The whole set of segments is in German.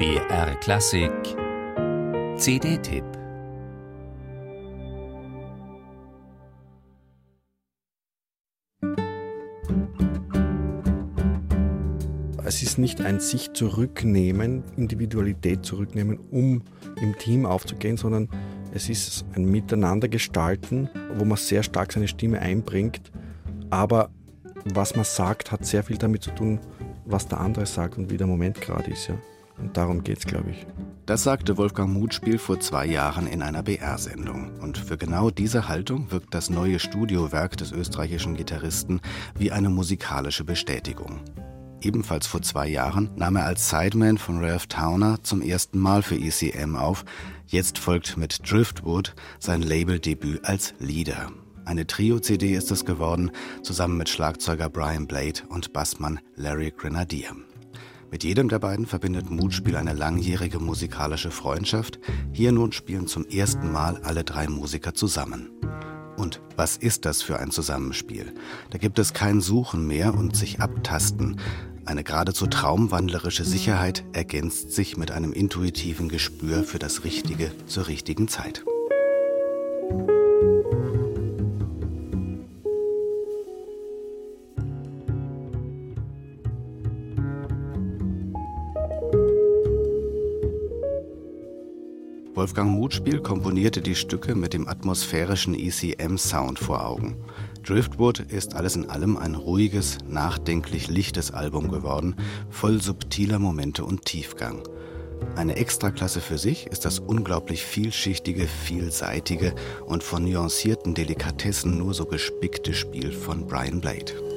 BR Klassik CD-Tipp Es ist nicht ein sich zurücknehmen, Individualität zurücknehmen, um im Team aufzugehen, sondern es ist ein Miteinander gestalten, wo man sehr stark seine Stimme einbringt. Aber was man sagt, hat sehr viel damit zu tun, was der andere sagt und wie der Moment gerade ist. Ja. Und darum geht es, glaube ich. Das sagte Wolfgang Mutspiel vor zwei Jahren in einer BR-Sendung. Und für genau diese Haltung wirkt das neue Studiowerk des österreichischen Gitarristen wie eine musikalische Bestätigung. Ebenfalls vor zwei Jahren nahm er als Sideman von Ralph Towner zum ersten Mal für ECM auf. Jetzt folgt mit Driftwood sein Labeldebüt als Leader. Eine Trio-CD ist es geworden, zusammen mit Schlagzeuger Brian Blade und Bassmann Larry Grenadier. Mit jedem der beiden verbindet Mutspiel eine langjährige musikalische Freundschaft. Hier nun spielen zum ersten Mal alle drei Musiker zusammen. Und was ist das für ein Zusammenspiel? Da gibt es kein Suchen mehr und sich abtasten. Eine geradezu traumwandlerische Sicherheit ergänzt sich mit einem intuitiven Gespür für das Richtige zur richtigen Zeit. Wolfgang Mutspiel komponierte die Stücke mit dem atmosphärischen ECM-Sound vor Augen. Driftwood ist alles in allem ein ruhiges, nachdenklich lichtes Album geworden, voll subtiler Momente und Tiefgang. Eine Extraklasse für sich ist das unglaublich vielschichtige, vielseitige und von nuancierten Delikatessen nur so gespickte Spiel von Brian Blade.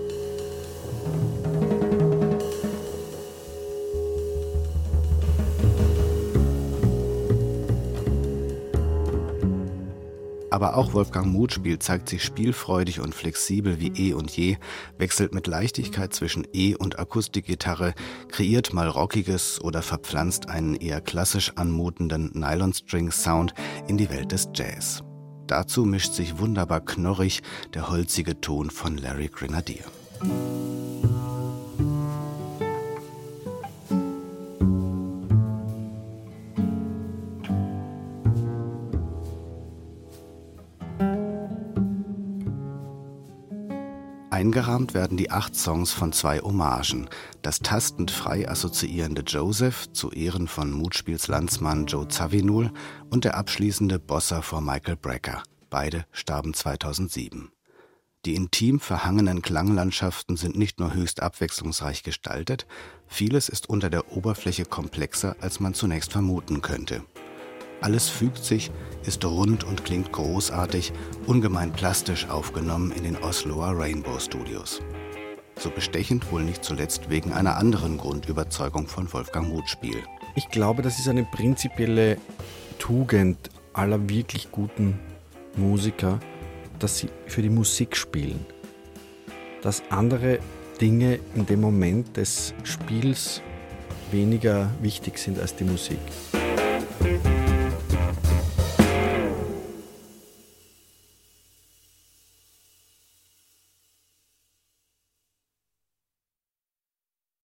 Aber auch Wolfgang Mutspiel zeigt sich spielfreudig und flexibel wie eh und je, wechselt mit Leichtigkeit zwischen E- und Akustikgitarre, kreiert mal Rockiges oder verpflanzt einen eher klassisch anmutenden Nylon-String-Sound in die Welt des Jazz. Dazu mischt sich wunderbar knorrig der holzige Ton von Larry Grenadier. Eingerahmt werden die acht Songs von zwei Hommagen. Das tastend frei assoziierende Joseph zu Ehren von Mutspiels Landsmann Joe Zawinul und der abschließende Bossa vor Michael Brecker. Beide starben 2007. Die intim verhangenen Klanglandschaften sind nicht nur höchst abwechslungsreich gestaltet, vieles ist unter der Oberfläche komplexer, als man zunächst vermuten könnte. Alles fügt sich, ist rund und klingt großartig, ungemein plastisch aufgenommen in den Osloer Rainbow Studios. So bestechend wohl nicht zuletzt wegen einer anderen Grundüberzeugung von Wolfgang Mutspiel. Ich glaube, das ist eine prinzipielle Tugend aller wirklich guten Musiker, dass sie für die Musik spielen. Dass andere Dinge in dem Moment des Spiels weniger wichtig sind als die Musik.